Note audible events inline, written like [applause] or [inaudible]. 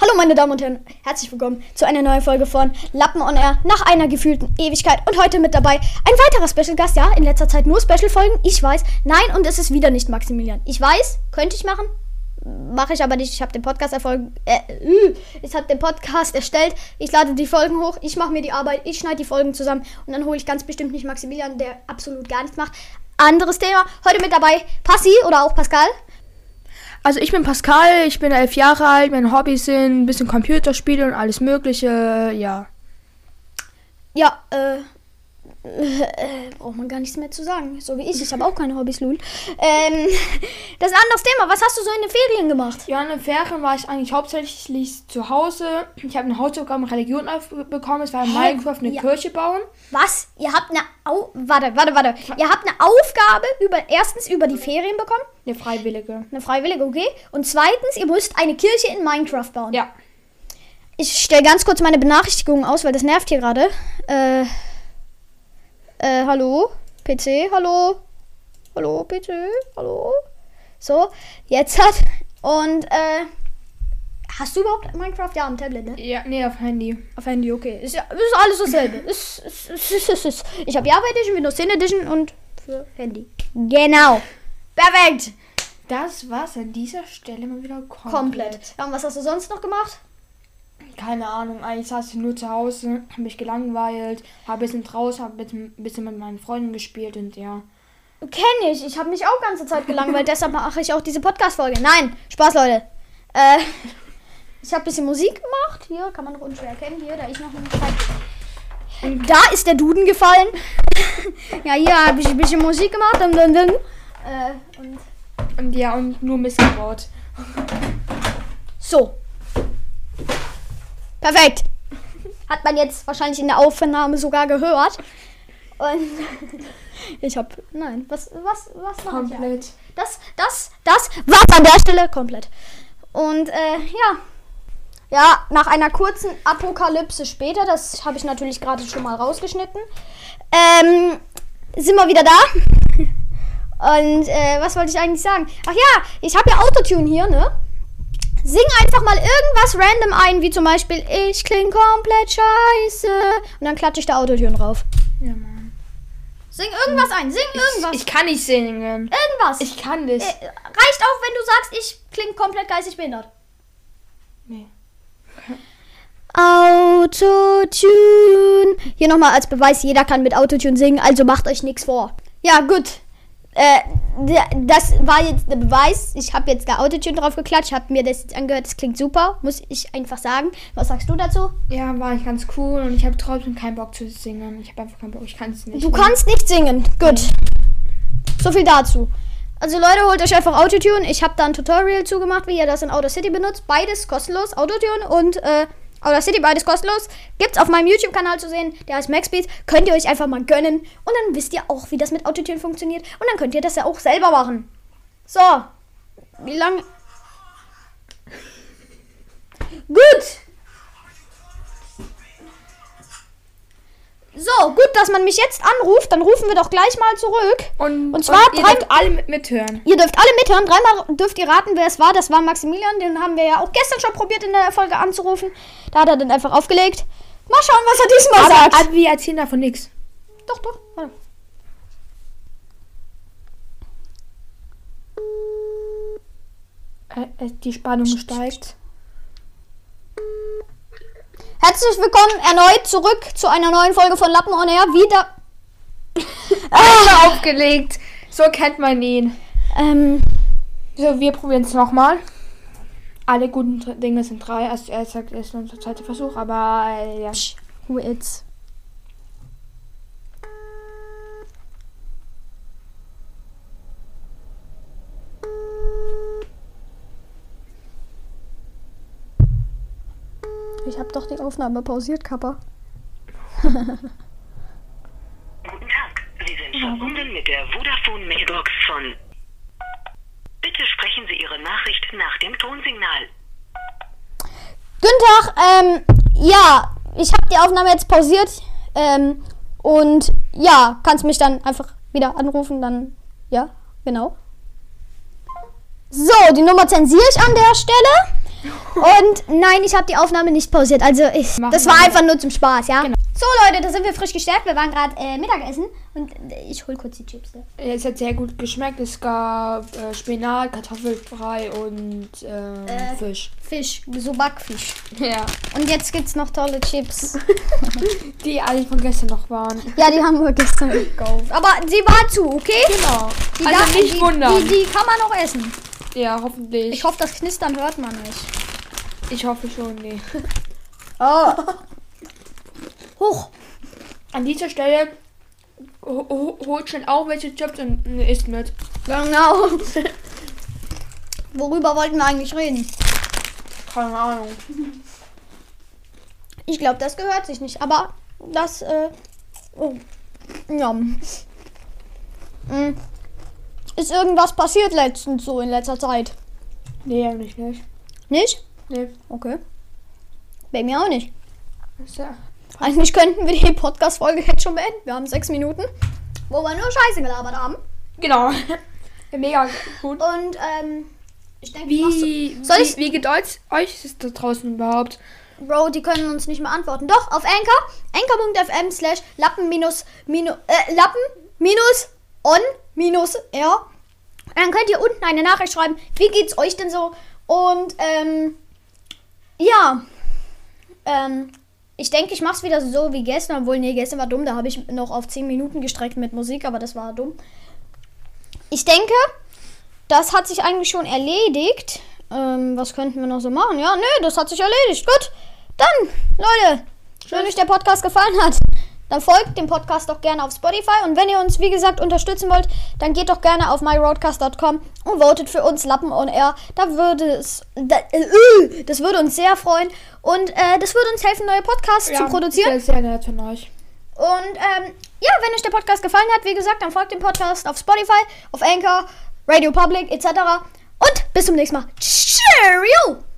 Hallo meine Damen und Herren, herzlich willkommen zu einer neuen Folge von Lappen on Air nach einer gefühlten Ewigkeit und heute mit dabei ein weiterer Special Gast, ja, in letzter Zeit nur Special Folgen, ich weiß. Nein, und es ist wieder nicht Maximilian. Ich weiß, könnte ich machen, mache ich aber nicht. Ich habe den Podcast erfolg äh, äh, ich habe den Podcast erstellt, ich lade die Folgen hoch, ich mache mir die Arbeit, ich schneide die Folgen zusammen und dann hole ich ganz bestimmt nicht Maximilian, der absolut gar nichts macht. Anderes Thema. Heute mit dabei Passi oder auch Pascal. Also ich bin Pascal, ich bin elf Jahre alt, meine Hobbys sind ein bisschen Computerspiele und alles mögliche, ja. Ja, äh, äh, braucht man gar nichts mehr zu sagen. So wie ich. Ich habe auch keine Hobbys, Lul. Ähm, das ist ein anderes Thema. Was hast du so in den Ferien gemacht? Ja, in den Ferien war ich eigentlich hauptsächlich zu Hause. Ich habe eine Hausaufgabe in Religion bekommen. Es war in Minecraft eine ja. Kirche bauen. Was? Ihr habt eine Au Warte, warte, warte. Ihr habt eine Aufgabe über erstens über die Ferien bekommen? Eine freiwillige. Eine freiwillige, okay. Und zweitens, ihr müsst eine Kirche in Minecraft bauen. Ja. Ich stelle ganz kurz meine Benachrichtigungen aus, weil das nervt hier gerade. Äh. Äh, hallo? PC, hallo? Hallo, PC, hallo? So, jetzt hat. Und, äh. Hast du überhaupt Minecraft? Ja, am Tablet, ne? Ja, nee, auf Handy. Auf Handy, okay. Ist, ist alles dasselbe. [laughs] ist, ist, ist, ist, Ich habe Java Edition, Windows 10 Edition und für Handy. Genau. Perfekt. Das war's an dieser Stelle mal wieder komplett. Komplett. Ja, und was hast du sonst noch gemacht? Keine Ahnung, eigentlich saß ich nur zu Hause, habe mich gelangweilt, habe ein bisschen draußen, habe ein bisschen mit meinen Freunden gespielt und ja. Kenne ich, ich habe mich auch ganze Zeit gelangweilt, [laughs] deshalb mache ich auch diese Podcast-Folge. Nein, Spaß, Leute. Äh, ich habe ein bisschen Musik gemacht. Hier kann man noch unschwer erkennen, hier, da ich noch eine Zeit. Und da ist der Duden gefallen. [laughs] ja, hier habe ich ein bisschen Musik gemacht und dann. Äh, und, und ja, und nur Mist gebaut. So, Perfekt. Hat man jetzt wahrscheinlich in der Aufnahme sogar gehört. Und [laughs] ich habe nein, was was was war komplett. Das das das war an der Stelle komplett. Und äh, ja. Ja, nach einer kurzen Apokalypse später, das habe ich natürlich gerade schon mal rausgeschnitten, ähm, sind wir wieder da. [laughs] Und äh, was wollte ich eigentlich sagen? Ach ja, ich habe ja Autotune hier, ne? Sing einfach mal irgendwas random ein, wie zum Beispiel Ich kling komplett scheiße. Und dann klatsche ich da Autotune drauf. Ja, Mann. Sing irgendwas ein, sing irgendwas. Ich, ich kann nicht singen. Irgendwas. Ich kann das. Äh, reicht auch, wenn du sagst, ich kling komplett geistig behindert. Nee. Autotune. Hier nochmal als Beweis, jeder kann mit Autotune singen, also macht euch nichts vor. Ja, gut. Äh, das war jetzt der Beweis. Ich habe jetzt da Autotune drauf geklatscht, habe mir das jetzt angehört. Das klingt super, muss ich einfach sagen. Was sagst du dazu? Ja, war ich ganz cool und ich habe trotzdem keinen Bock zu singen. Ich habe einfach keinen Bock, ich kann es nicht. Du kannst nicht singen. Gut. So viel dazu. Also Leute, holt euch einfach Autotune. Ich habe da ein Tutorial zugemacht, wie ihr das in Auto City benutzt. Beides kostenlos, Autotune und äh, Outer City, beides kostenlos. Gibt's auf meinem YouTube-Kanal zu sehen. Der heißt MaxBeat. Könnt ihr euch einfach mal gönnen. Und dann wisst ihr auch, wie das mit Autotune funktioniert. Und dann könnt ihr das ja auch selber machen. So. Wie lange. Gut. So, gut, dass man mich jetzt anruft. Dann rufen wir doch gleich mal zurück. Und, und zwar und ihr dürft alle mithören. Ihr dürft alle mithören. Dreimal dürft ihr raten, wer es war. Das war Maximilian. Den haben wir ja auch gestern schon probiert in der Folge anzurufen. Da hat er dann einfach aufgelegt. Mal schauen, was er diesmal aber, sagt. Aber wir erzählen davon nichts. Doch, doch. Warte. Äh, äh, die Spannung steigt. Herzlich willkommen erneut zurück zu einer neuen Folge von Lappen on Air. Wieder. [laughs] ah. aufgelegt. So kennt man ihn. Ähm. So, wir probieren es nochmal. Alle guten Dinge sind drei. Also er sagt, es ist unser zweiter Versuch, aber äh, ja. Psch, who it's? Habe doch die Aufnahme pausiert, Kappa. Guten Tag, Sie sind verbunden mit der Vodafone Mailbox von. Bitte sprechen Sie Ihre Nachricht nach dem Tonsignal. Guten Tag, ähm, ja, ich habe die Aufnahme jetzt pausiert. Ähm, und ja, kannst mich dann einfach wieder anrufen, dann, ja, genau. So, die Nummer zensiere ich an der Stelle. Und nein, ich habe die Aufnahme nicht pausiert. Also ich, Machen das war einfach nur zum Spaß, ja? Genau. So Leute, da sind wir frisch gestärkt. Wir waren gerade äh, Mittagessen und äh, ich hol kurz die Chips. Ne? Es hat sehr gut geschmeckt. Es gab äh, Spinat, Kartoffelbrei und ähm, Äh. Fisch. Fisch, so Backfisch. Ja. Und jetzt gibt's noch tolle Chips. [laughs] Die eigentlich von gestern noch waren. ja, die haben wir gestern gekauft. Aber sie war zu, okay? Genau. Die also da- nicht die, wundern. Die, die kann man noch essen. Ja, hoffentlich. Ich hoffe, das Knistern hört man nicht. Ich hoffe schon, nee. [laughs] Oh. Hoch. An dieser Stelle ho ho holt schon auch welche Chips und äh, isst mit. Genau. [laughs] Worüber wollten wir eigentlich reden? Keine Ahnung. Ich glaube, das gehört sich nicht. Aber das, äh. Oh. Ja. Hm. Ist irgendwas passiert letztens so in letzter Zeit? Nee, eigentlich nicht. Nicht? Nee. Okay. Bei mir auch nicht. Ja Eigentlich könnten wir die Podcast-Folge jetzt schon beenden. Wir haben sechs Minuten, wo wir nur Scheiße gelabert haben. Genau. [laughs] Mega gut. Und, ähm. Ich denke, Wie, Soll wie, ich- wie geht euch, euch ist da draußen überhaupt? Bro, die können uns nicht mehr antworten. Doch, auf Anchor. Anchor.fm slash Lappen minus, minus, äh, Lappen minus on minus r. Dann könnt ihr unten eine Nachricht schreiben. Wie geht's euch denn so? Und, ähm, ja. Ähm, ich denke, ich mach's wieder so wie gestern. Obwohl, nee, gestern war dumm. Da habe ich noch auf 10 Minuten gestreckt mit Musik, aber das war dumm. Ich denke, das hat sich eigentlich schon erledigt. Ähm, was könnten wir noch so machen? Ja, nö, das hat sich erledigt. Gut. Dann, Leute, wenn euch der Podcast gefallen hat, dann folgt dem Podcast doch gerne auf Spotify. Und wenn ihr uns, wie gesagt, unterstützen wollt, dann geht doch gerne auf myroadcast.com und votet für uns Lappen on Air. Da würde es, da, äh, das würde uns sehr freuen. Und äh, das würde uns helfen, neue Podcasts zu produzieren. Sehr, sehr nett von euch. Und ähm, ja, wenn euch der Podcast gefallen hat, wie gesagt, dann folgt dem Podcast auf Spotify, auf Anchor, Radio Public etc. Und bis zum nächsten Mal. Cheerio!